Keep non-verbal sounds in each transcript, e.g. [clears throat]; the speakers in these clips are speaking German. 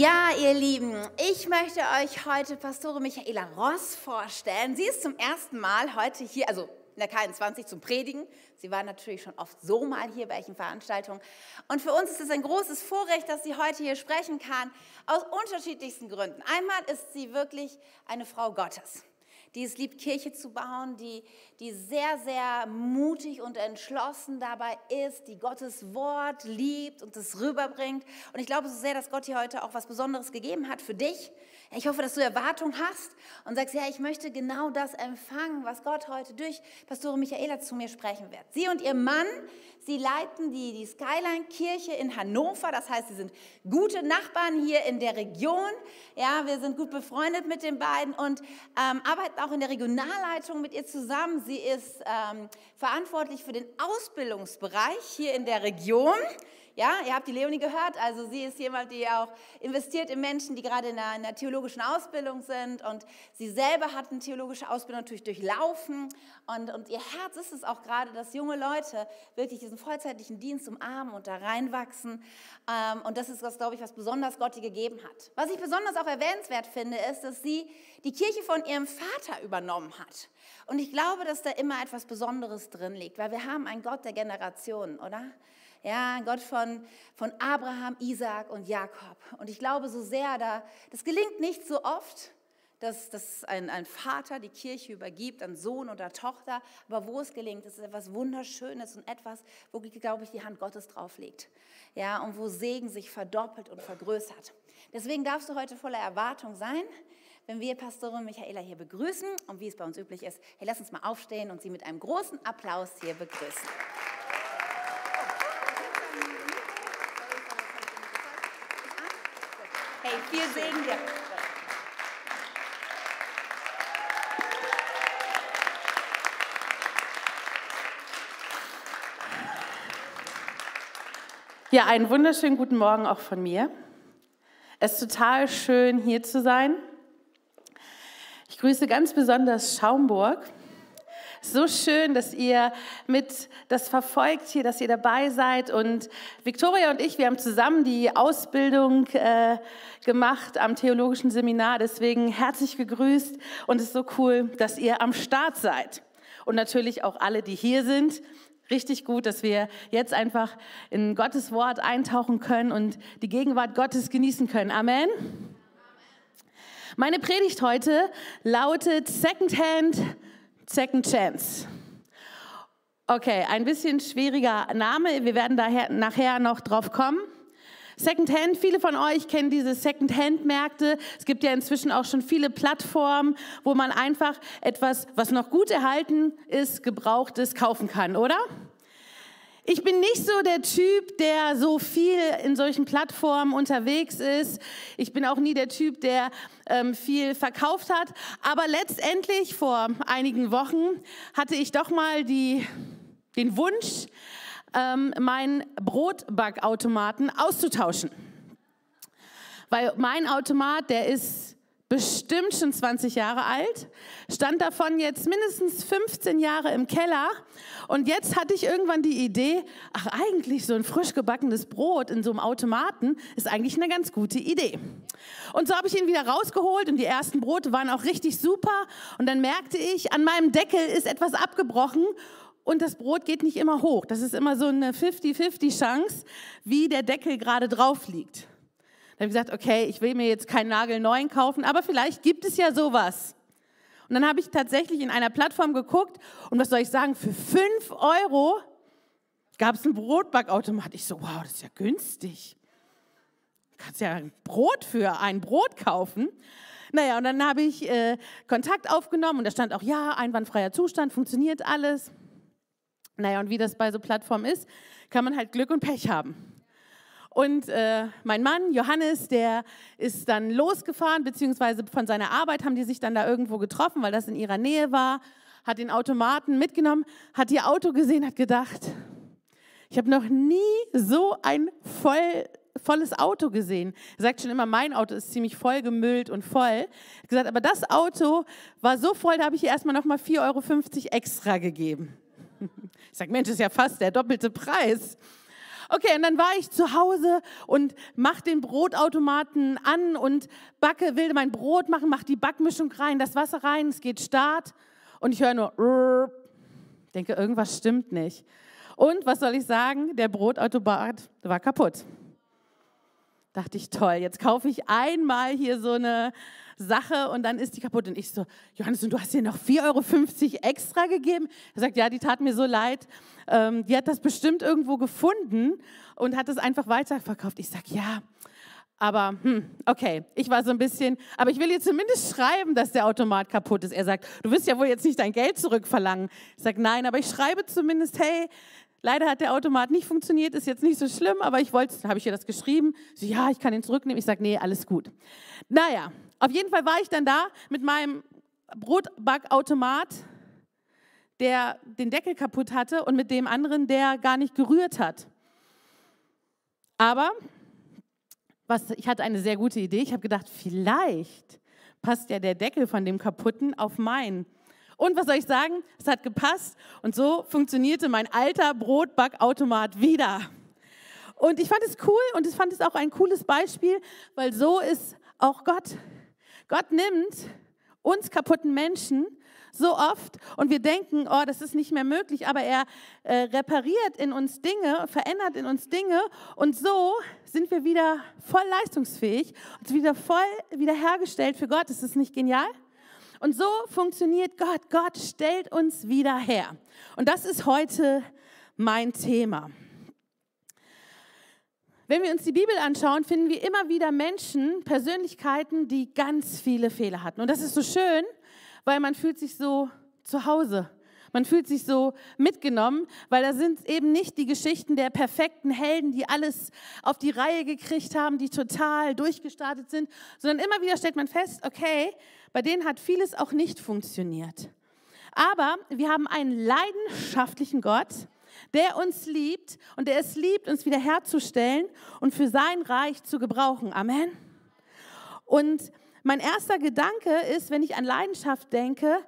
Ja, ihr Lieben, ich möchte euch heute Pastore Michaela Ross vorstellen. Sie ist zum ersten Mal heute hier, also in der K21 zum Predigen. Sie war natürlich schon oft so mal hier bei welchen Veranstaltungen. Und für uns ist es ein großes Vorrecht, dass sie heute hier sprechen kann, aus unterschiedlichsten Gründen. Einmal ist sie wirklich eine Frau Gottes die es liebt, Kirche zu bauen, die, die sehr, sehr mutig und entschlossen dabei ist, die Gottes Wort liebt und es rüberbringt. Und ich glaube so sehr, dass Gott dir heute auch was Besonderes gegeben hat für dich. Ich hoffe, dass du Erwartung hast und sagst, ja, ich möchte genau das empfangen, was Gott heute durch Pastore Michaela zu mir sprechen wird. Sie und ihr Mann Sie leiten die, die Skyline-Kirche in Hannover. Das heißt, sie sind gute Nachbarn hier in der Region. Ja, wir sind gut befreundet mit den beiden und ähm, arbeiten auch in der Regionalleitung mit ihr zusammen. Sie ist ähm, verantwortlich für den Ausbildungsbereich hier in der Region. Ja, ihr habt die Leonie gehört, also sie ist jemand, die auch investiert in Menschen, die gerade in einer, in einer, theologischen Ausbildung sind. Und sie selber hat eine theologische Ausbildung natürlich durchlaufen. Und, und ihr Herz ist es auch gerade, dass junge Leute wirklich diesen vollzeitlichen Dienst umarmen und da reinwachsen. Ähm, und das ist, was glaube ich, was besonders Gott ihr gegeben hat. Was ich besonders auch erwähnenswert finde, ist, dass sie die Kirche von ihrem Vater übernommen hat. Und ich glaube, dass da immer etwas Besonderes drin liegt, weil wir haben einen Gott der Generationen, oder? Ja, ein Gott von, von Abraham, Isaac und Jakob. Und ich glaube so sehr, da, das gelingt nicht so oft, dass, dass ein, ein Vater die Kirche übergibt an Sohn oder Tochter. Aber wo es gelingt, ist etwas Wunderschönes und etwas, wo, glaube ich, die Hand Gottes drauf liegt. Ja, und wo Segen sich verdoppelt und vergrößert. Deswegen darfst du heute voller Erwartung sein, wenn wir Pastorin Michaela hier begrüßen. Und wie es bei uns üblich ist, hey, lass uns mal aufstehen und sie mit einem großen Applaus hier begrüßen. Viel Segen dir. Ja, einen wunderschönen guten Morgen auch von mir. Es ist total schön, hier zu sein. Ich grüße ganz besonders Schaumburg. So schön, dass ihr mit das verfolgt hier, dass ihr dabei seid. Und Victoria und ich, wir haben zusammen die Ausbildung äh, gemacht am theologischen Seminar. Deswegen herzlich gegrüßt und es ist so cool, dass ihr am Start seid. Und natürlich auch alle, die hier sind. Richtig gut, dass wir jetzt einfach in Gottes Wort eintauchen können und die Gegenwart Gottes genießen können. Amen. Meine Predigt heute lautet Secondhand Second Chance. Okay, ein bisschen schwieriger Name. Wir werden daher nachher noch drauf kommen. Secondhand, viele von euch kennen diese Secondhand-Märkte. Es gibt ja inzwischen auch schon viele Plattformen, wo man einfach etwas, was noch gut erhalten ist, gebrauchtes kaufen kann, oder? Ich bin nicht so der Typ, der so viel in solchen Plattformen unterwegs ist. Ich bin auch nie der Typ, der ähm, viel verkauft hat. Aber letztendlich vor einigen Wochen hatte ich doch mal die, den Wunsch, ähm, meinen Brotbackautomaten auszutauschen. Weil mein Automat, der ist bestimmt schon 20 Jahre alt, stand davon jetzt mindestens 15 Jahre im Keller und jetzt hatte ich irgendwann die Idee, ach eigentlich so ein frisch gebackenes Brot in so einem Automaten ist eigentlich eine ganz gute Idee. Und so habe ich ihn wieder rausgeholt und die ersten Brote waren auch richtig super und dann merkte ich, an meinem Deckel ist etwas abgebrochen und das Brot geht nicht immer hoch. Das ist immer so eine 50-50 Chance, wie der Deckel gerade drauf liegt. Dann habe ich gesagt, okay, ich will mir jetzt keinen Nagel neuen kaufen, aber vielleicht gibt es ja sowas. Und dann habe ich tatsächlich in einer Plattform geguckt und was soll ich sagen, für 5 Euro gab es einen Brotbackautomat. Ich so, wow, das ist ja günstig. Du kannst ja ein Brot für ein Brot kaufen. Naja, und dann habe ich äh, Kontakt aufgenommen und da stand auch, ja, einwandfreier Zustand, funktioniert alles. Naja, und wie das bei so Plattformen ist, kann man halt Glück und Pech haben. Und äh, mein Mann, Johannes, der ist dann losgefahren, beziehungsweise von seiner Arbeit haben die sich dann da irgendwo getroffen, weil das in ihrer Nähe war, hat den Automaten mitgenommen, hat ihr Auto gesehen, hat gedacht, ich habe noch nie so ein voll, volles Auto gesehen. Er sagt schon immer, mein Auto ist ziemlich voll gemüllt und voll. Er hat gesagt, aber das Auto war so voll, da habe ich ihr erstmal nochmal 4,50 Euro extra gegeben. [laughs] Ich sage, Mensch, ist ja fast der doppelte Preis. Okay, und dann war ich zu Hause und mach den Brotautomaten an und backe, will mein Brot machen, mach die Backmischung rein, das Wasser rein, es geht Start und ich höre nur, denke, irgendwas stimmt nicht. Und was soll ich sagen? Der Brotautomat war kaputt. Dachte ich, toll, jetzt kaufe ich einmal hier so eine Sache und dann ist die kaputt. Und ich so, Johannes, und du hast dir noch 4,50 Euro extra gegeben? Er sagt, ja, die tat mir so leid. Ähm, die hat das bestimmt irgendwo gefunden und hat es einfach weiterverkauft. Ich sage, ja, aber hm, okay, ich war so ein bisschen, aber ich will ihr zumindest schreiben, dass der Automat kaputt ist. Er sagt, du wirst ja wohl jetzt nicht dein Geld zurückverlangen. Ich sage, nein, aber ich schreibe zumindest, hey, leider hat der Automat nicht funktioniert, ist jetzt nicht so schlimm, aber ich wollte, habe ich ihr das geschrieben. Sie, ja, ich kann ihn zurücknehmen. Ich sage, nee, alles gut. Naja, auf jeden Fall war ich dann da mit meinem Brotbackautomat, der den Deckel kaputt hatte und mit dem anderen, der gar nicht gerührt hat. Aber was, ich hatte eine sehr gute Idee. Ich habe gedacht, vielleicht passt ja der Deckel von dem kaputten auf meinen. Und was soll ich sagen? Es hat gepasst und so funktionierte mein alter Brotbackautomat wieder. Und ich fand es cool und ich fand es auch ein cooles Beispiel, weil so ist auch Gott. Gott nimmt uns kaputten Menschen so oft und wir denken, oh, das ist nicht mehr möglich, aber er äh, repariert in uns Dinge, verändert in uns Dinge und so sind wir wieder voll leistungsfähig und wieder voll wiederhergestellt für Gott. Ist das nicht genial? Und so funktioniert Gott. Gott stellt uns wieder her. Und das ist heute mein Thema. Wenn wir uns die Bibel anschauen, finden wir immer wieder Menschen, Persönlichkeiten, die ganz viele Fehler hatten. Und das ist so schön, weil man fühlt sich so zu Hause. Man fühlt sich so mitgenommen, weil da sind eben nicht die Geschichten der perfekten Helden, die alles auf die Reihe gekriegt haben, die total durchgestartet sind, sondern immer wieder stellt man fest, okay, bei denen hat vieles auch nicht funktioniert. Aber wir haben einen leidenschaftlichen Gott, der uns liebt und der es liebt, uns wiederherzustellen und für sein Reich zu gebrauchen. Amen. Und mein erster Gedanke ist, wenn ich an Leidenschaft denke,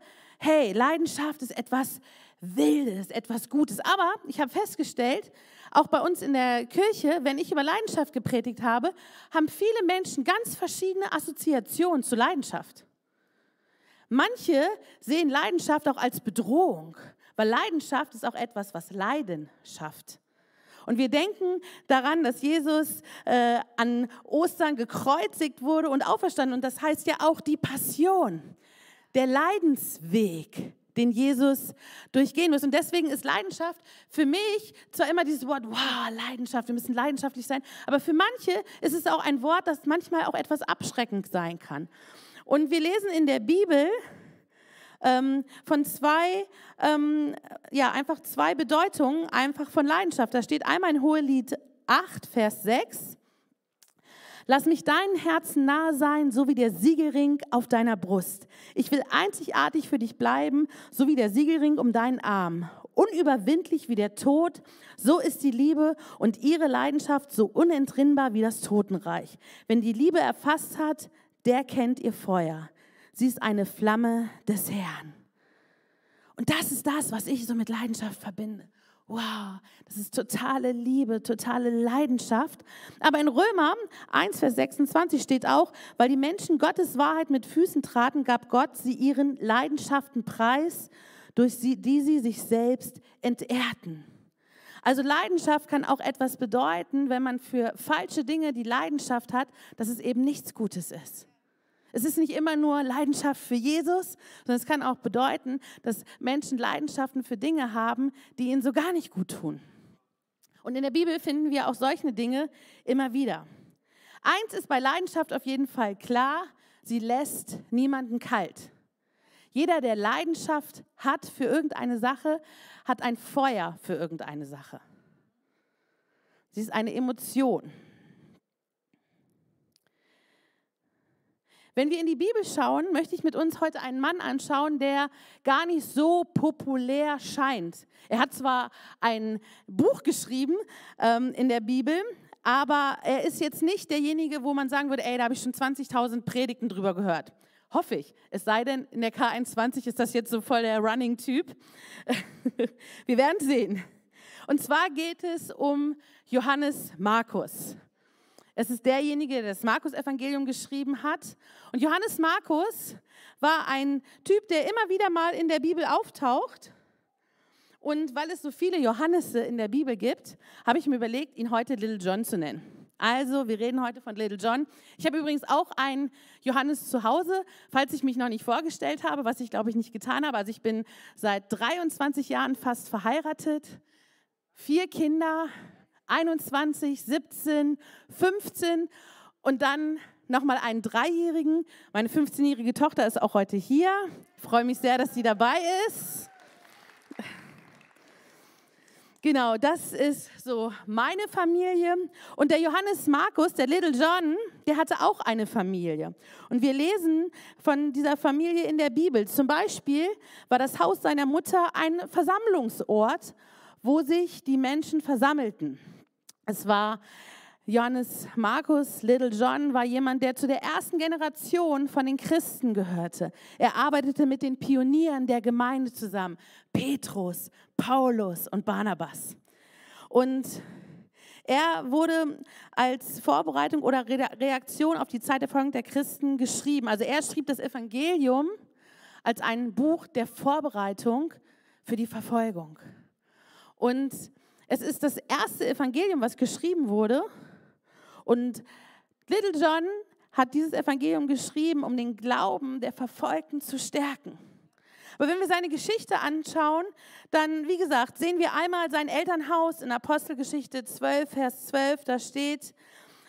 hey, Leidenschaft ist etwas Wildes, etwas Gutes. Aber ich habe festgestellt, auch bei uns in der Kirche, wenn ich über Leidenschaft gepredigt habe, haben viele Menschen ganz verschiedene Assoziationen zu Leidenschaft. Manche sehen Leidenschaft auch als Bedrohung. Weil Leidenschaft ist auch etwas, was Leiden schafft. Und wir denken daran, dass Jesus äh, an Ostern gekreuzigt wurde und auferstanden. Und das heißt ja auch die Passion, der Leidensweg, den Jesus durchgehen muss. Und deswegen ist Leidenschaft für mich zwar immer dieses Wort, wow, Leidenschaft, wir müssen leidenschaftlich sein, aber für manche ist es auch ein Wort, das manchmal auch etwas abschreckend sein kann. Und wir lesen in der Bibel, ähm, von zwei, ähm, ja, einfach zwei Bedeutungen einfach von Leidenschaft. Da steht einmal in Hohelied 8, Vers 6. Lass mich deinen Herzen nahe sein, so wie der Siegelring auf deiner Brust. Ich will einzigartig für dich bleiben, so wie der Siegelring um deinen Arm. Unüberwindlich wie der Tod, so ist die Liebe und ihre Leidenschaft so unentrinnbar wie das Totenreich. Wenn die Liebe erfasst hat, der kennt ihr Feuer. Sie ist eine Flamme des Herrn. Und das ist das, was ich so mit Leidenschaft verbinde. Wow, das ist totale Liebe, totale Leidenschaft. Aber in Römer 1, Vers 26 steht auch, weil die Menschen Gottes Wahrheit mit Füßen traten, gab Gott sie ihren Leidenschaften preis, durch die sie sich selbst entehrten. Also Leidenschaft kann auch etwas bedeuten, wenn man für falsche Dinge die Leidenschaft hat, dass es eben nichts Gutes ist. Es ist nicht immer nur Leidenschaft für Jesus, sondern es kann auch bedeuten, dass Menschen Leidenschaften für Dinge haben, die ihnen so gar nicht gut tun. Und in der Bibel finden wir auch solche Dinge immer wieder. Eins ist bei Leidenschaft auf jeden Fall klar, sie lässt niemanden kalt. Jeder, der Leidenschaft hat für irgendeine Sache, hat ein Feuer für irgendeine Sache. Sie ist eine Emotion. Wenn wir in die Bibel schauen, möchte ich mit uns heute einen Mann anschauen, der gar nicht so populär scheint. Er hat zwar ein Buch geschrieben ähm, in der Bibel, aber er ist jetzt nicht derjenige, wo man sagen würde, ey, da habe ich schon 20.000 Predigten drüber gehört. Hoffe ich. Es sei denn, in der K21 ist das jetzt so voll der Running-Typ. [laughs] wir werden sehen. Und zwar geht es um Johannes Markus. Es ist derjenige, der das Markus-Evangelium geschrieben hat. Und Johannes Markus war ein Typ, der immer wieder mal in der Bibel auftaucht. Und weil es so viele Johannese in der Bibel gibt, habe ich mir überlegt, ihn heute Little John zu nennen. Also, wir reden heute von Little John. Ich habe übrigens auch einen Johannes zu Hause, falls ich mich noch nicht vorgestellt habe, was ich glaube ich nicht getan habe. Also, ich bin seit 23 Jahren fast verheiratet, vier Kinder, 21, 17, 15 und dann nochmal einen Dreijährigen. Meine 15-jährige Tochter ist auch heute hier. Ich freue mich sehr, dass sie dabei ist. Genau, das ist so meine Familie. Und der Johannes Markus, der Little John, der hatte auch eine Familie. Und wir lesen von dieser Familie in der Bibel. Zum Beispiel war das Haus seiner Mutter ein Versammlungsort, wo sich die Menschen versammelten. Es war Johannes Markus, Little John, war jemand, der zu der ersten Generation von den Christen gehörte. Er arbeitete mit den Pionieren der Gemeinde zusammen, Petrus, Paulus und Barnabas. Und er wurde als Vorbereitung oder Reaktion auf die Zeit der Folgen der Christen geschrieben. Also er schrieb das Evangelium als ein Buch der Vorbereitung für die Verfolgung. Und es ist das erste Evangelium, was geschrieben wurde. Und Little John hat dieses Evangelium geschrieben, um den Glauben der Verfolgten zu stärken. Aber wenn wir seine Geschichte anschauen, dann, wie gesagt, sehen wir einmal sein Elternhaus in Apostelgeschichte 12, Vers 12, da steht,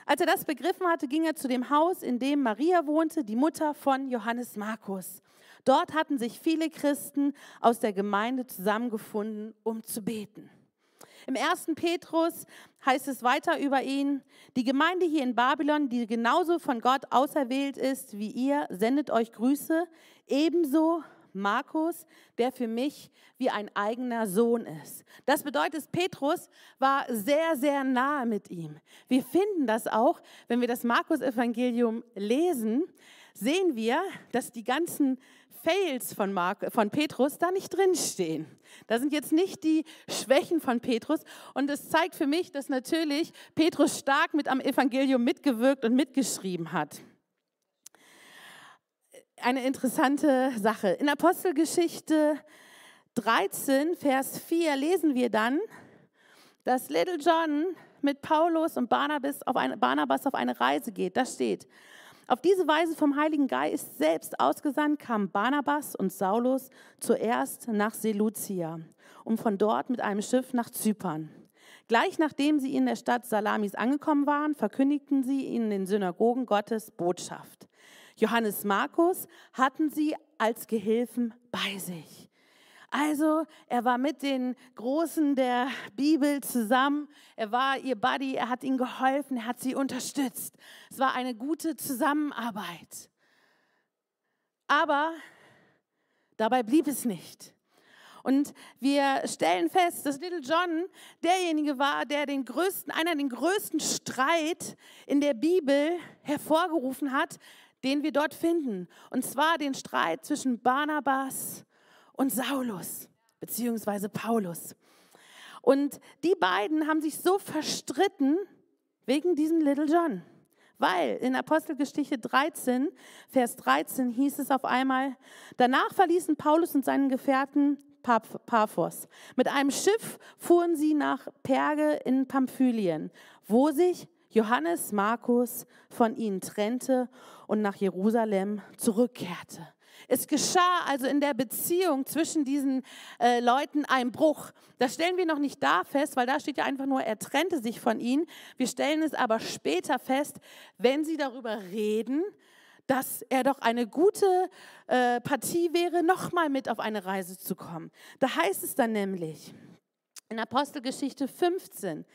als er das begriffen hatte, ging er zu dem Haus, in dem Maria wohnte, die Mutter von Johannes Markus. Dort hatten sich viele Christen aus der Gemeinde zusammengefunden, um zu beten. Im ersten Petrus heißt es weiter über ihn, die Gemeinde hier in Babylon, die genauso von Gott auserwählt ist wie ihr, sendet euch Grüße, ebenso Markus, der für mich wie ein eigener Sohn ist. Das bedeutet, Petrus war sehr, sehr nahe mit ihm. Wir finden das auch, wenn wir das Markus-Evangelium lesen, sehen wir, dass die ganzen Fails von, Mark, von Petrus da nicht drinstehen. Da sind jetzt nicht die Schwächen von Petrus. Und es zeigt für mich, dass natürlich Petrus stark mit am Evangelium mitgewirkt und mitgeschrieben hat. Eine interessante Sache. In Apostelgeschichte 13, Vers 4 lesen wir dann, dass Little John mit Paulus und Barnabas auf eine, Barnabas auf eine Reise geht. Da steht, auf diese Weise vom Heiligen Geist selbst ausgesandt kamen Barnabas und Saulus zuerst nach Seleucia, um von dort mit einem Schiff nach Zypern. Gleich nachdem sie in der Stadt Salamis angekommen waren, verkündigten sie in den Synagogen Gottes Botschaft. Johannes Markus hatten sie als Gehilfen bei sich. Also er war mit den Großen der Bibel zusammen. Er war ihr Buddy, er hat ihnen geholfen, er hat sie unterstützt. Es war eine gute Zusammenarbeit. Aber dabei blieb es nicht. Und wir stellen fest, dass Little John derjenige war, der den größten, einer den größten Streit in der Bibel hervorgerufen hat, den wir dort finden. Und zwar den Streit zwischen Barnabas und Saulus, beziehungsweise Paulus. Und die beiden haben sich so verstritten wegen diesem Little John. Weil in Apostelgeschichte 13, Vers 13 hieß es auf einmal, danach verließen Paulus und seinen Gefährten Paphos. Mit einem Schiff fuhren sie nach Perge in Pamphylien, wo sich Johannes Markus von ihnen trennte und nach Jerusalem zurückkehrte. Es geschah also in der Beziehung zwischen diesen äh, Leuten ein Bruch. Das stellen wir noch nicht da fest, weil da steht ja einfach nur, er trennte sich von ihnen. Wir stellen es aber später fest, wenn sie darüber reden, dass er doch eine gute äh, Partie wäre, nochmal mit auf eine Reise zu kommen. Da heißt es dann nämlich in Apostelgeschichte 15,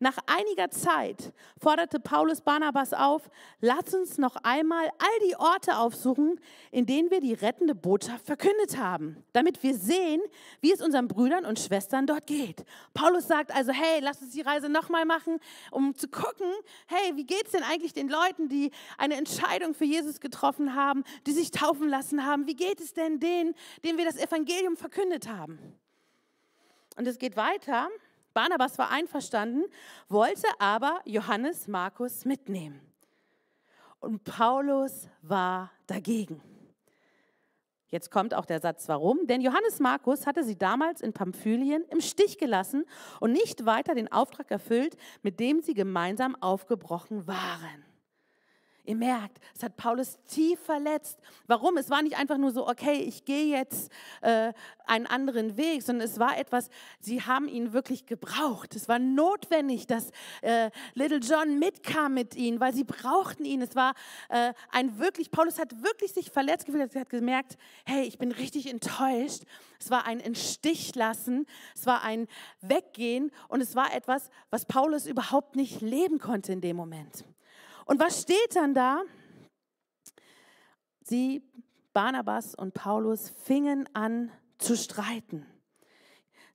nach einiger Zeit forderte Paulus Barnabas auf, lass uns noch einmal all die Orte aufsuchen, in denen wir die rettende Botschaft verkündet haben, damit wir sehen, wie es unseren Brüdern und Schwestern dort geht. Paulus sagt also, hey, lass uns die Reise nochmal machen, um zu gucken, hey, wie geht es denn eigentlich den Leuten, die eine Entscheidung für Jesus getroffen haben, die sich taufen lassen haben? Wie geht es denn denen, denen wir das Evangelium verkündet haben? Und es geht weiter. Barnabas war einverstanden, wollte aber Johannes Markus mitnehmen. Und Paulus war dagegen. Jetzt kommt auch der Satz, warum? Denn Johannes Markus hatte sie damals in Pamphylien im Stich gelassen und nicht weiter den Auftrag erfüllt, mit dem sie gemeinsam aufgebrochen waren. Ihr merkt, es hat Paulus tief verletzt. Warum? Es war nicht einfach nur so, okay, ich gehe jetzt äh, einen anderen Weg, sondern es war etwas, sie haben ihn wirklich gebraucht. Es war notwendig, dass äh, Little John mitkam mit ihnen, weil sie brauchten ihn. Es war äh, ein wirklich, Paulus hat wirklich sich verletzt gefühlt, er hat gemerkt, hey, ich bin richtig enttäuscht. Es war ein Instichlassen, es war ein Weggehen und es war etwas, was Paulus überhaupt nicht leben konnte in dem Moment. Und was steht dann da? Sie, Barnabas und Paulus, fingen an zu streiten.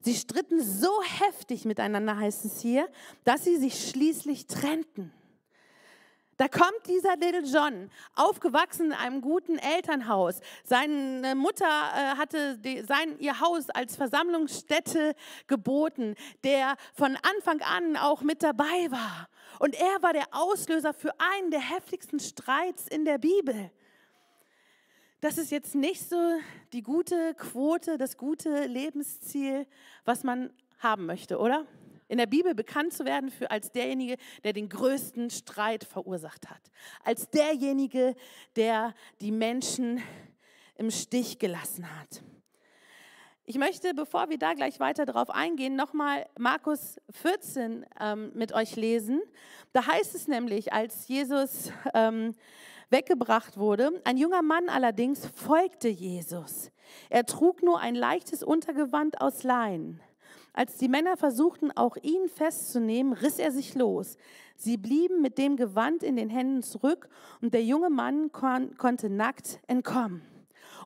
Sie stritten so heftig miteinander, heißt es hier, dass sie sich schließlich trennten. Da kommt dieser Little John, aufgewachsen in einem guten Elternhaus. Seine Mutter äh, hatte sein, ihr Haus als Versammlungsstätte geboten, der von Anfang an auch mit dabei war. Und er war der Auslöser für einen der heftigsten Streits in der Bibel. Das ist jetzt nicht so die gute Quote, das gute Lebensziel, was man haben möchte, oder? In der Bibel bekannt zu werden für als derjenige, der den größten Streit verursacht hat. Als derjenige, der die Menschen im Stich gelassen hat. Ich möchte, bevor wir da gleich weiter drauf eingehen, nochmal Markus 14 ähm, mit euch lesen. Da heißt es nämlich, als Jesus ähm, weggebracht wurde, ein junger Mann allerdings folgte Jesus. Er trug nur ein leichtes Untergewand aus Leinen. Als die Männer versuchten, auch ihn festzunehmen, riss er sich los. Sie blieben mit dem Gewand in den Händen zurück und der junge Mann kon konnte nackt entkommen.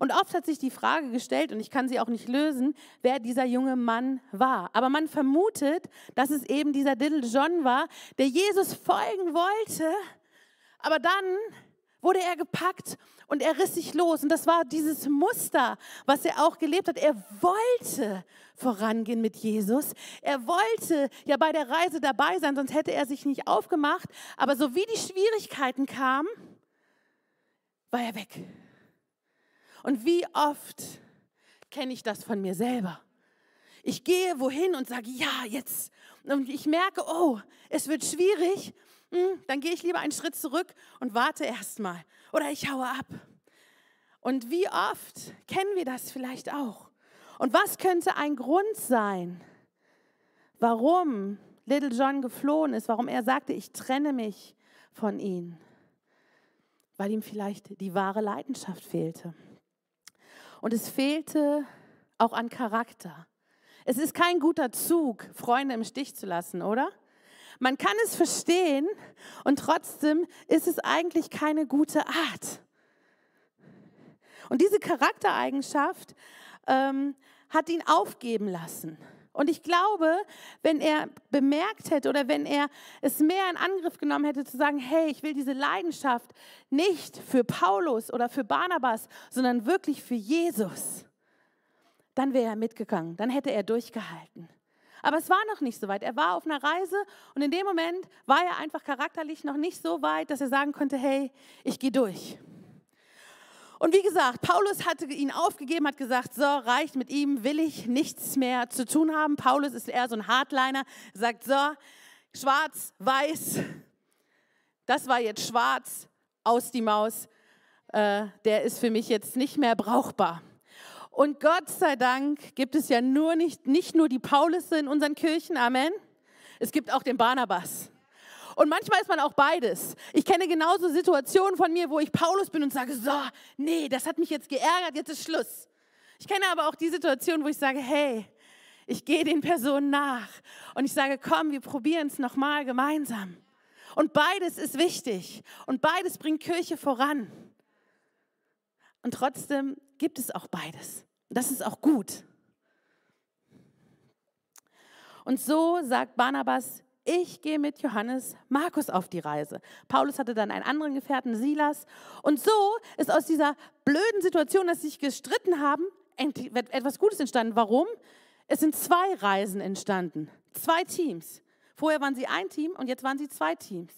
Und oft hat sich die Frage gestellt, und ich kann sie auch nicht lösen, wer dieser junge Mann war. Aber man vermutet, dass es eben dieser Diddle John war, der Jesus folgen wollte, aber dann wurde er gepackt und er riss sich los. Und das war dieses Muster, was er auch gelebt hat. Er wollte vorangehen mit Jesus. Er wollte ja bei der Reise dabei sein, sonst hätte er sich nicht aufgemacht. Aber so wie die Schwierigkeiten kamen, war er weg. Und wie oft kenne ich das von mir selber? Ich gehe wohin und sage, ja, jetzt. Und ich merke, oh, es wird schwierig. Hm, dann gehe ich lieber einen Schritt zurück und warte erstmal. Oder ich haue ab. Und wie oft kennen wir das vielleicht auch? Und was könnte ein Grund sein, warum Little John geflohen ist, warum er sagte, ich trenne mich von ihm? Weil ihm vielleicht die wahre Leidenschaft fehlte. Und es fehlte auch an Charakter. Es ist kein guter Zug, Freunde im Stich zu lassen, oder? Man kann es verstehen und trotzdem ist es eigentlich keine gute Art. Und diese Charaktereigenschaft ähm, hat ihn aufgeben lassen. Und ich glaube, wenn er bemerkt hätte oder wenn er es mehr in Angriff genommen hätte, zu sagen, hey, ich will diese Leidenschaft nicht für Paulus oder für Barnabas, sondern wirklich für Jesus, dann wäre er mitgegangen, dann hätte er durchgehalten. Aber es war noch nicht so weit. Er war auf einer Reise und in dem Moment war er einfach charakterlich noch nicht so weit, dass er sagen konnte, hey, ich gehe durch. Und wie gesagt, Paulus hatte ihn aufgegeben, hat gesagt, so reicht mit ihm, will ich nichts mehr zu tun haben. Paulus ist eher so ein Hardliner, sagt so, schwarz, weiß, das war jetzt schwarz, aus die Maus, äh, der ist für mich jetzt nicht mehr brauchbar. Und Gott sei Dank gibt es ja nur nicht, nicht nur die Paulus in unseren Kirchen, Amen. Es gibt auch den Barnabas. Und manchmal ist man auch beides. Ich kenne genauso Situationen von mir, wo ich Paulus bin und sage, so, nee, das hat mich jetzt geärgert, jetzt ist Schluss. Ich kenne aber auch die Situation, wo ich sage, hey, ich gehe den Personen nach und ich sage, komm, wir probieren es nochmal gemeinsam. Und beides ist wichtig und beides bringt Kirche voran. Und trotzdem gibt es auch beides. Das ist auch gut. Und so sagt Barnabas, ich gehe mit Johannes Markus auf die Reise. Paulus hatte dann einen anderen Gefährten, Silas. Und so ist aus dieser blöden Situation, dass sie sich gestritten haben, etwas Gutes entstanden. Warum? Es sind zwei Reisen entstanden, zwei Teams. Vorher waren sie ein Team und jetzt waren sie zwei Teams.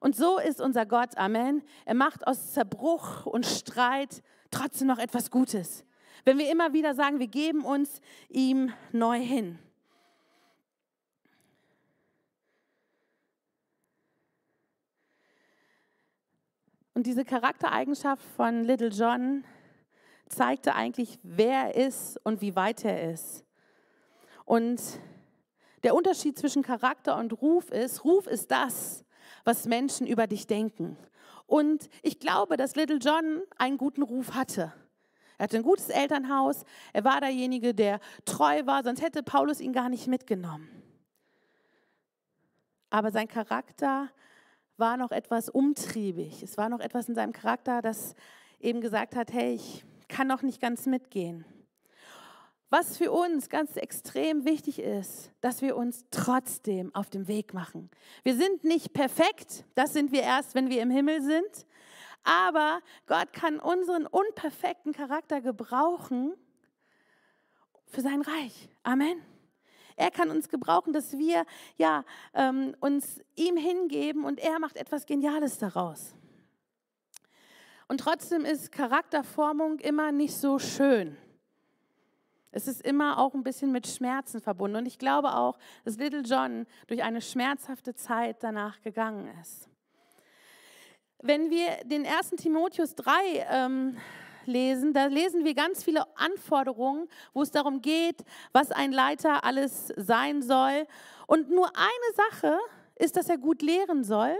Und so ist unser Gott, Amen. Er macht aus Zerbruch und Streit trotzdem noch etwas Gutes. Wenn wir immer wieder sagen, wir geben uns ihm neu hin. Und diese Charaktereigenschaft von Little John zeigte eigentlich, wer er ist und wie weit er ist. Und der Unterschied zwischen Charakter und Ruf ist, Ruf ist das, was Menschen über dich denken. Und ich glaube, dass Little John einen guten Ruf hatte. Er hatte ein gutes Elternhaus, er war derjenige, der treu war, sonst hätte Paulus ihn gar nicht mitgenommen. Aber sein Charakter war noch etwas umtriebig. Es war noch etwas in seinem Charakter, das eben gesagt hat, hey, ich kann noch nicht ganz mitgehen. Was für uns ganz extrem wichtig ist, dass wir uns trotzdem auf dem Weg machen. Wir sind nicht perfekt, das sind wir erst, wenn wir im Himmel sind, aber Gott kann unseren unperfekten Charakter gebrauchen für sein Reich. Amen. Er kann uns gebrauchen, dass wir ja, ähm, uns ihm hingeben und er macht etwas Geniales daraus. Und trotzdem ist Charakterformung immer nicht so schön. Es ist immer auch ein bisschen mit Schmerzen verbunden. Und ich glaube auch, dass Little John durch eine schmerzhafte Zeit danach gegangen ist. Wenn wir den 1. Timotheus 3 ähm, lesen, da lesen wir ganz viele Anforderungen, wo es darum geht, was ein Leiter alles sein soll. Und nur eine Sache ist, dass er gut lehren soll.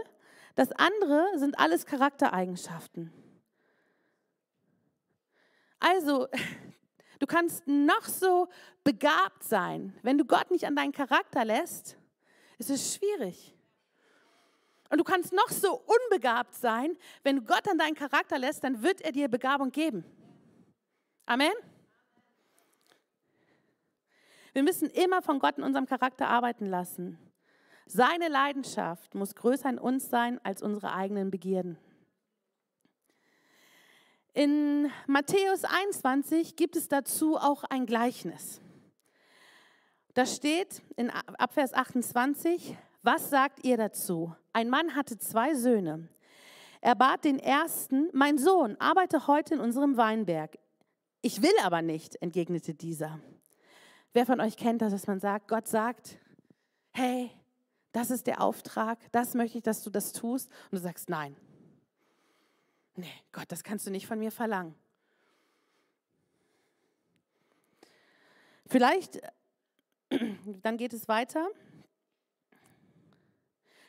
Das andere sind alles Charaktereigenschaften. Also, [laughs] Du kannst noch so begabt sein. Wenn du Gott nicht an deinen Charakter lässt, ist es schwierig. Und du kannst noch so unbegabt sein. Wenn Gott an deinen Charakter lässt, dann wird er dir Begabung geben. Amen. Wir müssen immer von Gott in unserem Charakter arbeiten lassen. Seine Leidenschaft muss größer in uns sein als unsere eigenen Begierden. In Matthäus 21 gibt es dazu auch ein Gleichnis. Da steht in Abvers 28, was sagt ihr dazu? Ein Mann hatte zwei Söhne. Er bat den ersten, mein Sohn, arbeite heute in unserem Weinberg. Ich will aber nicht, entgegnete dieser. Wer von euch kennt das, dass man sagt, Gott sagt, hey, das ist der Auftrag, das möchte ich, dass du das tust. Und du sagst, nein, Nee, Gott, das kannst du nicht von mir verlangen. Vielleicht, [clears throat] dann geht es weiter.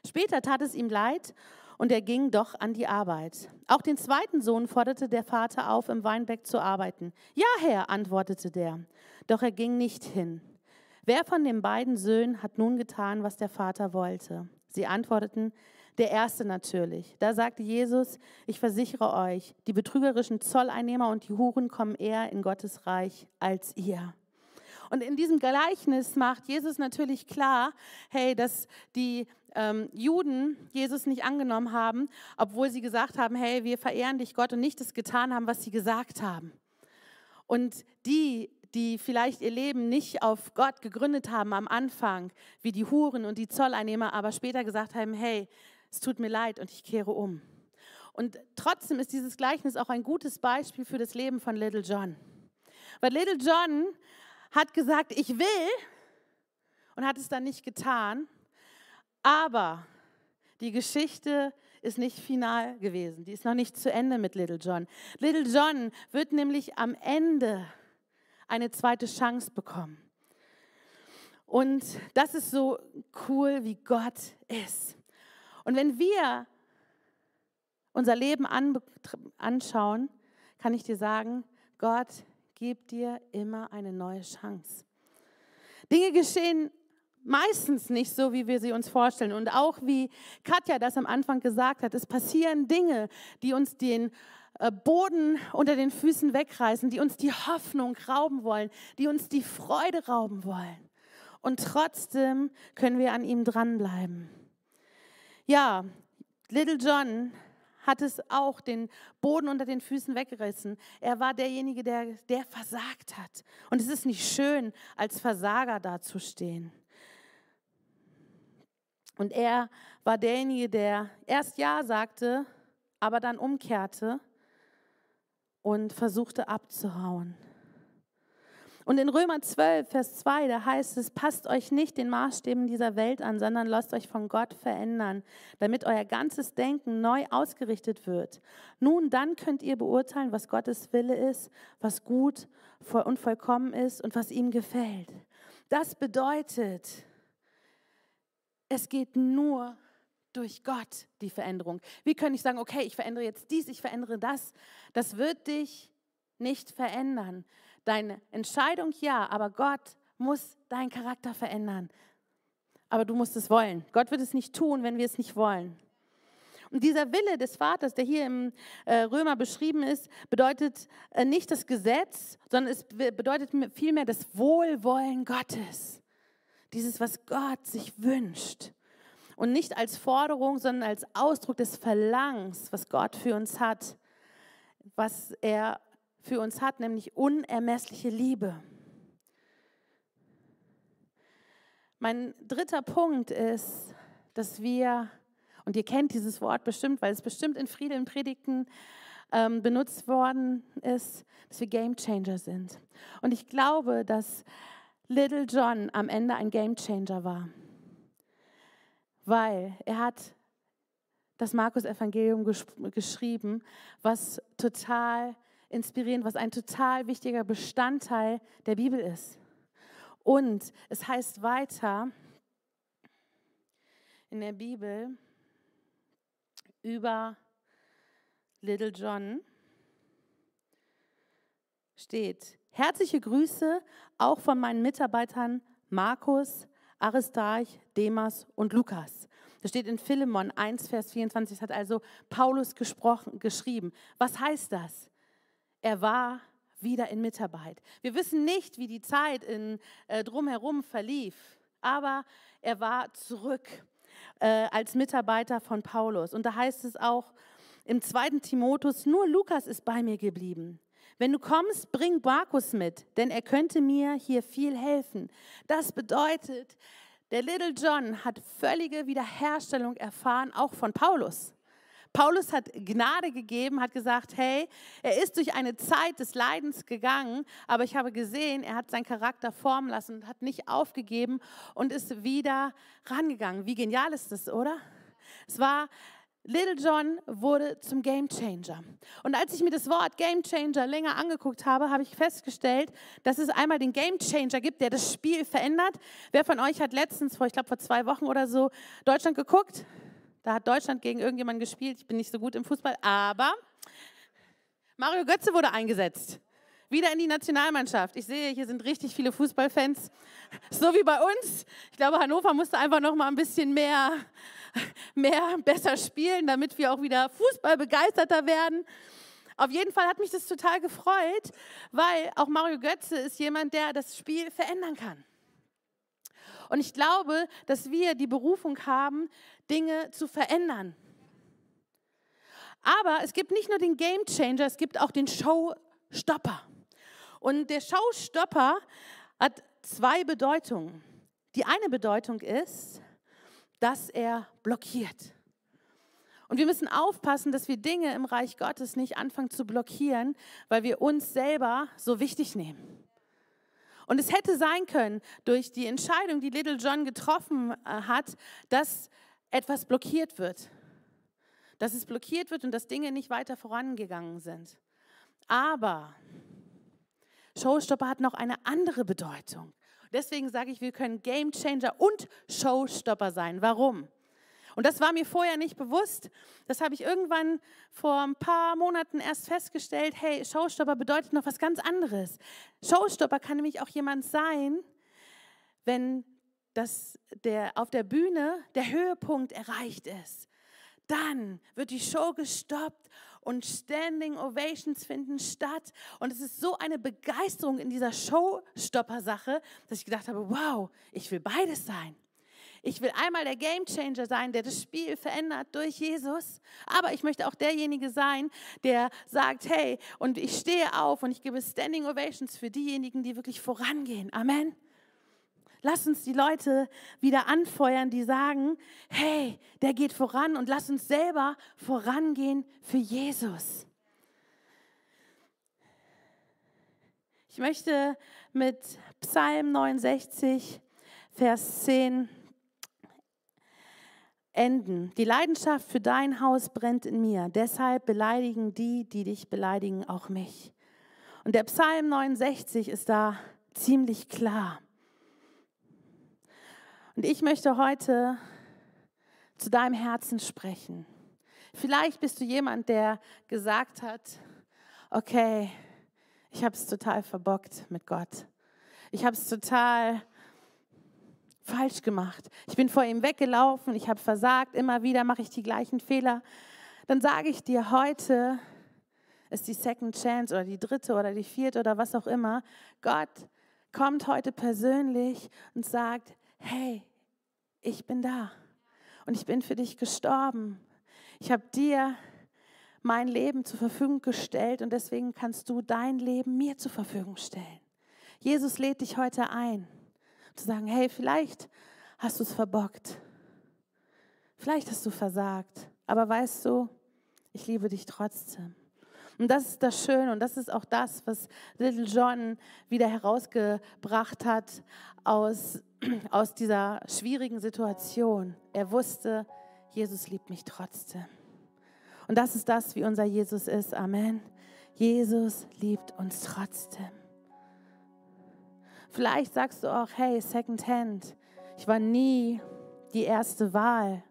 Später tat es ihm leid und er ging doch an die Arbeit. Auch den zweiten Sohn forderte der Vater auf, im Weinberg zu arbeiten. Ja, Herr, antwortete der, doch er ging nicht hin. Wer von den beiden Söhnen hat nun getan, was der Vater wollte? Sie antworteten, der erste natürlich. Da sagte Jesus, ich versichere euch, die betrügerischen Zolleinnehmer und die Huren kommen eher in Gottes Reich als ihr. Und in diesem Gleichnis macht Jesus natürlich klar, hey, dass die ähm, Juden Jesus nicht angenommen haben, obwohl sie gesagt haben, hey, wir verehren dich Gott und nicht das getan haben, was sie gesagt haben. Und die, die vielleicht ihr Leben nicht auf Gott gegründet haben am Anfang, wie die Huren und die Zolleinnehmer, aber später gesagt haben, hey, es tut mir leid und ich kehre um. Und trotzdem ist dieses Gleichnis auch ein gutes Beispiel für das Leben von Little John. Weil Little John hat gesagt, ich will und hat es dann nicht getan, aber die Geschichte ist nicht final gewesen. Die ist noch nicht zu Ende mit Little John. Little John wird nämlich am Ende eine zweite Chance bekommen. Und das ist so cool, wie Gott ist. Und wenn wir unser Leben anschauen, kann ich dir sagen, Gott gibt dir immer eine neue Chance. Dinge geschehen meistens nicht so, wie wir sie uns vorstellen. Und auch wie Katja das am Anfang gesagt hat, es passieren Dinge, die uns den äh, Boden unter den Füßen wegreißen, die uns die Hoffnung rauben wollen, die uns die Freude rauben wollen. Und trotzdem können wir an ihm dranbleiben. Ja, Little John hat es auch den Boden unter den Füßen weggerissen. Er war derjenige, der, der versagt hat. Und es ist nicht schön, als Versager dazustehen. Und er war derjenige, der erst Ja sagte, aber dann umkehrte und versuchte abzuhauen. Und in Römer 12, Vers 2, da heißt es, passt euch nicht den Maßstäben dieser Welt an, sondern lasst euch von Gott verändern, damit euer ganzes Denken neu ausgerichtet wird. Nun, dann könnt ihr beurteilen, was Gottes Wille ist, was gut und vollkommen ist und was ihm gefällt. Das bedeutet, es geht nur durch Gott die Veränderung. Wie könnte ich sagen, okay, ich verändere jetzt dies, ich verändere das? Das wird dich nicht verändern. Deine Entscheidung ja, aber Gott muss deinen Charakter verändern. Aber du musst es wollen. Gott wird es nicht tun, wenn wir es nicht wollen. Und dieser Wille des Vaters, der hier im äh, Römer beschrieben ist, bedeutet äh, nicht das Gesetz, sondern es bedeutet vielmehr das Wohlwollen Gottes. Dieses, was Gott sich wünscht. Und nicht als Forderung, sondern als Ausdruck des Verlangens, was Gott für uns hat, was er für uns hat, nämlich unermessliche Liebe. Mein dritter Punkt ist, dass wir, und ihr kennt dieses Wort bestimmt, weil es bestimmt in vielen Predigten ähm, benutzt worden ist, dass wir Game Changer sind. Und ich glaube, dass Little John am Ende ein Game Changer war, weil er hat das Markus-Evangelium geschrieben, was total inspirierend, was ein total wichtiger Bestandteil der Bibel ist. Und es heißt weiter in der Bibel über Little John steht, herzliche Grüße auch von meinen Mitarbeitern Markus, Aristarch, Demas und Lukas. Das steht in Philemon 1, Vers 24, das hat also Paulus gesprochen, geschrieben. Was heißt das? er war wieder in Mitarbeit. Wir wissen nicht, wie die Zeit in, äh, drumherum verlief, aber er war zurück äh, als Mitarbeiter von Paulus. Und da heißt es auch im zweiten Timotheus, nur Lukas ist bei mir geblieben. Wenn du kommst, bring Markus mit, denn er könnte mir hier viel helfen. Das bedeutet, der Little John hat völlige Wiederherstellung erfahren, auch von Paulus. Paulus hat Gnade gegeben, hat gesagt, hey, er ist durch eine Zeit des Leidens gegangen, aber ich habe gesehen, er hat seinen Charakter formen lassen und hat nicht aufgegeben und ist wieder rangegangen. Wie genial ist das, oder? Es war Little John wurde zum Game Changer. Und als ich mir das Wort Game Changer länger angeguckt habe, habe ich festgestellt, dass es einmal den Game Changer gibt, der das Spiel verändert. Wer von euch hat letztens, vor ich glaube vor zwei Wochen oder so, Deutschland geguckt? Da hat Deutschland gegen irgendjemanden gespielt. Ich bin nicht so gut im Fußball, aber Mario Götze wurde eingesetzt. Wieder in die Nationalmannschaft. Ich sehe, hier sind richtig viele Fußballfans. So wie bei uns. Ich glaube, Hannover musste einfach noch mal ein bisschen mehr, mehr besser spielen, damit wir auch wieder Fußballbegeisterter werden. Auf jeden Fall hat mich das total gefreut, weil auch Mario Götze ist jemand, der das Spiel verändern kann. Und ich glaube, dass wir die Berufung haben, Dinge zu verändern. Aber es gibt nicht nur den Game Changer, es gibt auch den Showstopper. Und der Showstopper hat zwei Bedeutungen. Die eine Bedeutung ist, dass er blockiert. Und wir müssen aufpassen, dass wir Dinge im Reich Gottes nicht anfangen zu blockieren, weil wir uns selber so wichtig nehmen. Und es hätte sein können, durch die Entscheidung, die Little John getroffen äh, hat, dass etwas blockiert wird. Dass es blockiert wird und dass Dinge nicht weiter vorangegangen sind. Aber Showstopper hat noch eine andere Bedeutung. Deswegen sage ich, wir können Game Changer und Showstopper sein. Warum? Und das war mir vorher nicht bewusst. Das habe ich irgendwann vor ein paar Monaten erst festgestellt. Hey, Showstopper bedeutet noch was ganz anderes. Showstopper kann nämlich auch jemand sein, wenn das der, auf der Bühne der Höhepunkt erreicht ist. Dann wird die Show gestoppt und Standing Ovations finden statt. Und es ist so eine Begeisterung in dieser Showstopper-Sache, dass ich gedacht habe, wow, ich will beides sein. Ich will einmal der Game Changer sein, der das Spiel verändert durch Jesus. Aber ich möchte auch derjenige sein, der sagt, hey, und ich stehe auf und ich gebe Standing Ovations für diejenigen, die wirklich vorangehen. Amen. Lass uns die Leute wieder anfeuern, die sagen, hey, der geht voran und lass uns selber vorangehen für Jesus. Ich möchte mit Psalm 69, Vers 10 enden. Die Leidenschaft für dein Haus brennt in mir. Deshalb beleidigen die, die dich beleidigen, auch mich. Und der Psalm 69 ist da ziemlich klar. Und ich möchte heute zu deinem Herzen sprechen. Vielleicht bist du jemand, der gesagt hat, okay, ich habe es total verbockt mit Gott. Ich habe es total falsch gemacht. Ich bin vor ihm weggelaufen, ich habe versagt, immer wieder mache ich die gleichen Fehler. Dann sage ich dir heute, ist die Second Chance oder die dritte oder die vierte oder was auch immer. Gott kommt heute persönlich und sagt, hey, ich bin da und ich bin für dich gestorben. Ich habe dir mein Leben zur Verfügung gestellt und deswegen kannst du dein Leben mir zur Verfügung stellen. Jesus lädt dich heute ein zu sagen, hey, vielleicht hast du es verbockt. Vielleicht hast du versagt. Aber weißt du, ich liebe dich trotzdem. Und das ist das Schöne und das ist auch das, was Little John wieder herausgebracht hat aus, [clears throat] aus dieser schwierigen Situation. Er wusste, Jesus liebt mich trotzdem. Und das ist das, wie unser Jesus ist. Amen. Jesus liebt uns trotzdem. Vielleicht sagst du auch, hey, Second Hand, ich war nie die erste Wahl.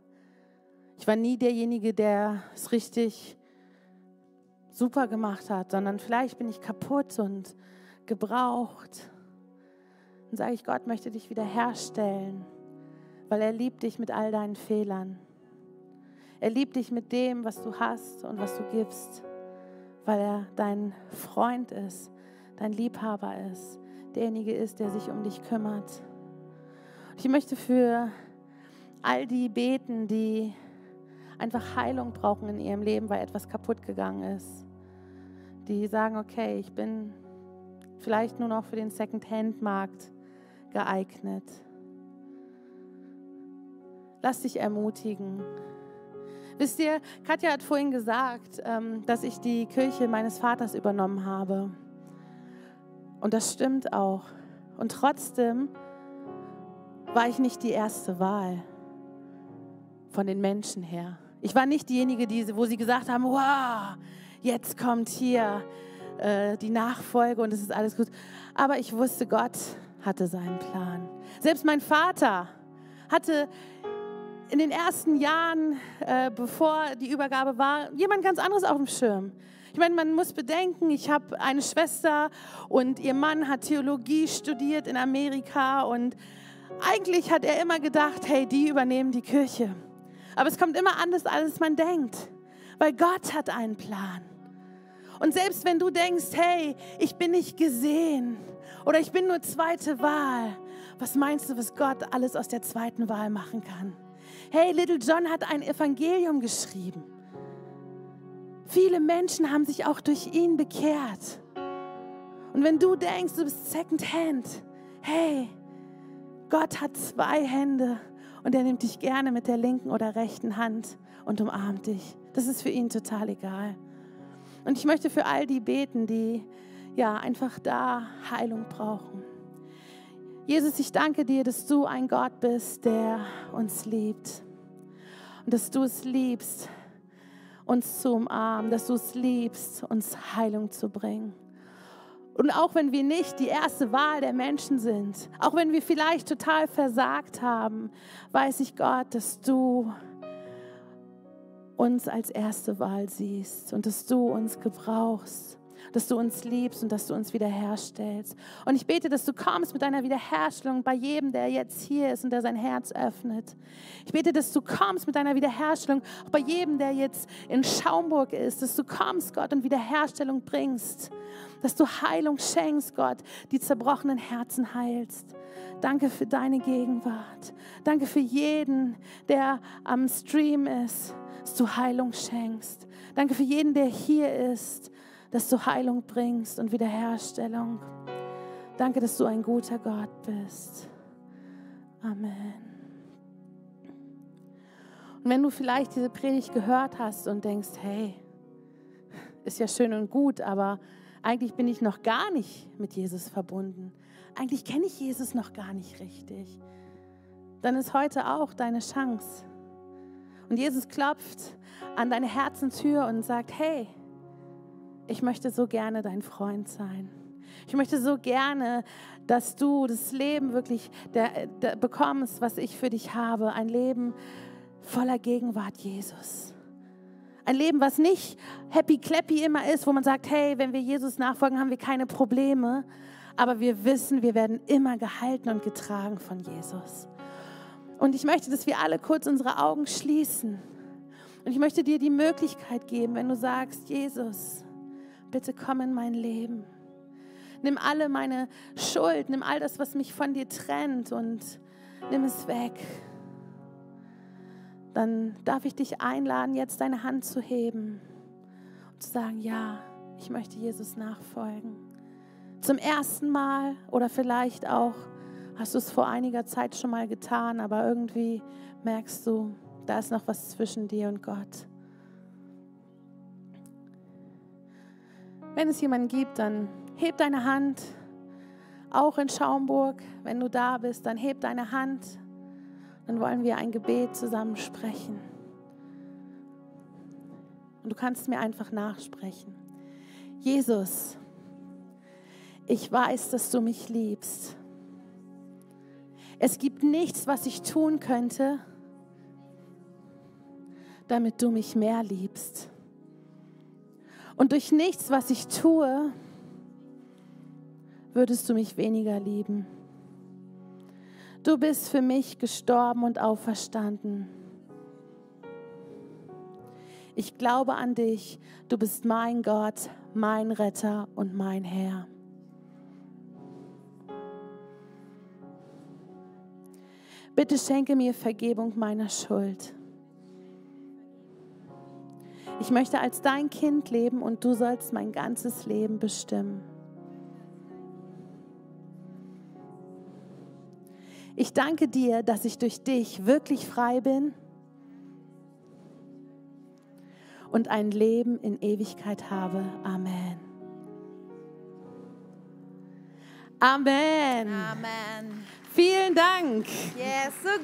Ich war nie derjenige, der es richtig super gemacht hat, sondern vielleicht bin ich kaputt und gebraucht. Dann sage ich, Gott möchte dich wiederherstellen, weil er liebt dich mit all deinen Fehlern. Er liebt dich mit dem, was du hast und was du gibst, weil er dein Freund ist, dein Liebhaber ist, derjenige ist, der sich um dich kümmert. Ich möchte für all die beten, die einfach Heilung brauchen in ihrem Leben, weil etwas kaputt gegangen ist. Die sagen, okay, ich bin vielleicht nur noch für den Second-Hand-Markt geeignet. Lass dich ermutigen. Wisst ihr, Katja hat vorhin gesagt, ähm, dass ich die Kirche meines Vaters übernommen habe. Und das stimmt auch. Und trotzdem war ich nicht die erste Wahl von den Menschen her. Ich war nicht diejenige, die, wo sie gesagt haben, wow, jetzt kommt hier äh, die Nachfolge und es ist alles gut. Aber ich wusste, Gott hatte seinen Plan. Selbst mein Vater hatte in den ersten Jahren, äh, bevor die Übergabe war, jemand ganz anderes auf dem Schirm. Ich meine, man muss bedenken, ich habe eine Schwester und ihr Mann hat Theologie studiert in Amerika und eigentlich hat er immer gedacht, hey, die übernehmen die Kirche. Aber es kommt immer anders, als man denkt, weil Gott hat einen Plan. Und selbst wenn du denkst, hey, ich bin nicht gesehen oder ich bin nur zweite Wahl, was meinst du, was Gott alles aus der zweiten Wahl machen kann? Hey, Little John hat ein Evangelium geschrieben. Viele Menschen haben sich auch durch ihn bekehrt. Und wenn du denkst, du bist Second Hand, hey, Gott hat zwei Hände und er nimmt dich gerne mit der linken oder rechten Hand und umarmt dich. Das ist für ihn total egal. Und ich möchte für all die beten, die ja einfach da Heilung brauchen. Jesus, ich danke dir, dass du ein Gott bist, der uns liebt. Und dass du es liebst, uns zu umarmen, dass du es liebst, uns Heilung zu bringen. Und auch wenn wir nicht die erste Wahl der Menschen sind, auch wenn wir vielleicht total versagt haben, weiß ich Gott, dass du uns als erste Wahl siehst und dass du uns gebrauchst dass du uns liebst und dass du uns wiederherstellst. Und ich bete, dass du kommst mit deiner Wiederherstellung bei jedem, der jetzt hier ist und der sein Herz öffnet. Ich bete, dass du kommst mit deiner Wiederherstellung auch bei jedem, der jetzt in Schaumburg ist, dass du kommst, Gott, und Wiederherstellung bringst. Dass du Heilung schenkst, Gott, die zerbrochenen Herzen heilst. Danke für deine Gegenwart. Danke für jeden, der am Stream ist, dass du Heilung schenkst. Danke für jeden, der hier ist, dass du Heilung bringst und Wiederherstellung. Danke, dass du ein guter Gott bist. Amen. Und wenn du vielleicht diese Predigt gehört hast und denkst, hey, ist ja schön und gut, aber eigentlich bin ich noch gar nicht mit Jesus verbunden. Eigentlich kenne ich Jesus noch gar nicht richtig. Dann ist heute auch deine Chance. Und Jesus klopft an deine Herzentür und sagt, hey, ich möchte so gerne dein Freund sein. Ich möchte so gerne, dass du das Leben wirklich der, der bekommst, was ich für dich habe. Ein Leben voller Gegenwart Jesus. Ein Leben, was nicht happy clappy immer ist, wo man sagt, hey, wenn wir Jesus nachfolgen, haben wir keine Probleme. Aber wir wissen, wir werden immer gehalten und getragen von Jesus. Und ich möchte, dass wir alle kurz unsere Augen schließen. Und ich möchte dir die Möglichkeit geben, wenn du sagst, Jesus, bitte komm in mein Leben. Nimm alle meine Schuld, nimm all das, was mich von dir trennt und nimm es weg. Dann darf ich dich einladen, jetzt deine Hand zu heben und zu sagen, ja, ich möchte Jesus nachfolgen. Zum ersten Mal oder vielleicht auch hast du es vor einiger Zeit schon mal getan, aber irgendwie merkst du, da ist noch was zwischen dir und Gott. Wenn es jemanden gibt, dann heb deine Hand. Auch in Schaumburg, wenn du da bist, dann heb deine Hand. Dann wollen wir ein Gebet zusammen sprechen. Und du kannst mir einfach nachsprechen. Jesus, ich weiß, dass du mich liebst. Es gibt nichts, was ich tun könnte, damit du mich mehr liebst. Und durch nichts, was ich tue, würdest du mich weniger lieben. Du bist für mich gestorben und auferstanden. Ich glaube an dich. Du bist mein Gott, mein Retter und mein Herr. Bitte schenke mir Vergebung meiner Schuld. Ich möchte als dein Kind leben und du sollst mein ganzes Leben bestimmen. Ich danke dir, dass ich durch dich wirklich frei bin und ein Leben in Ewigkeit habe. Amen. Amen. Amen. Vielen Dank. Yes, so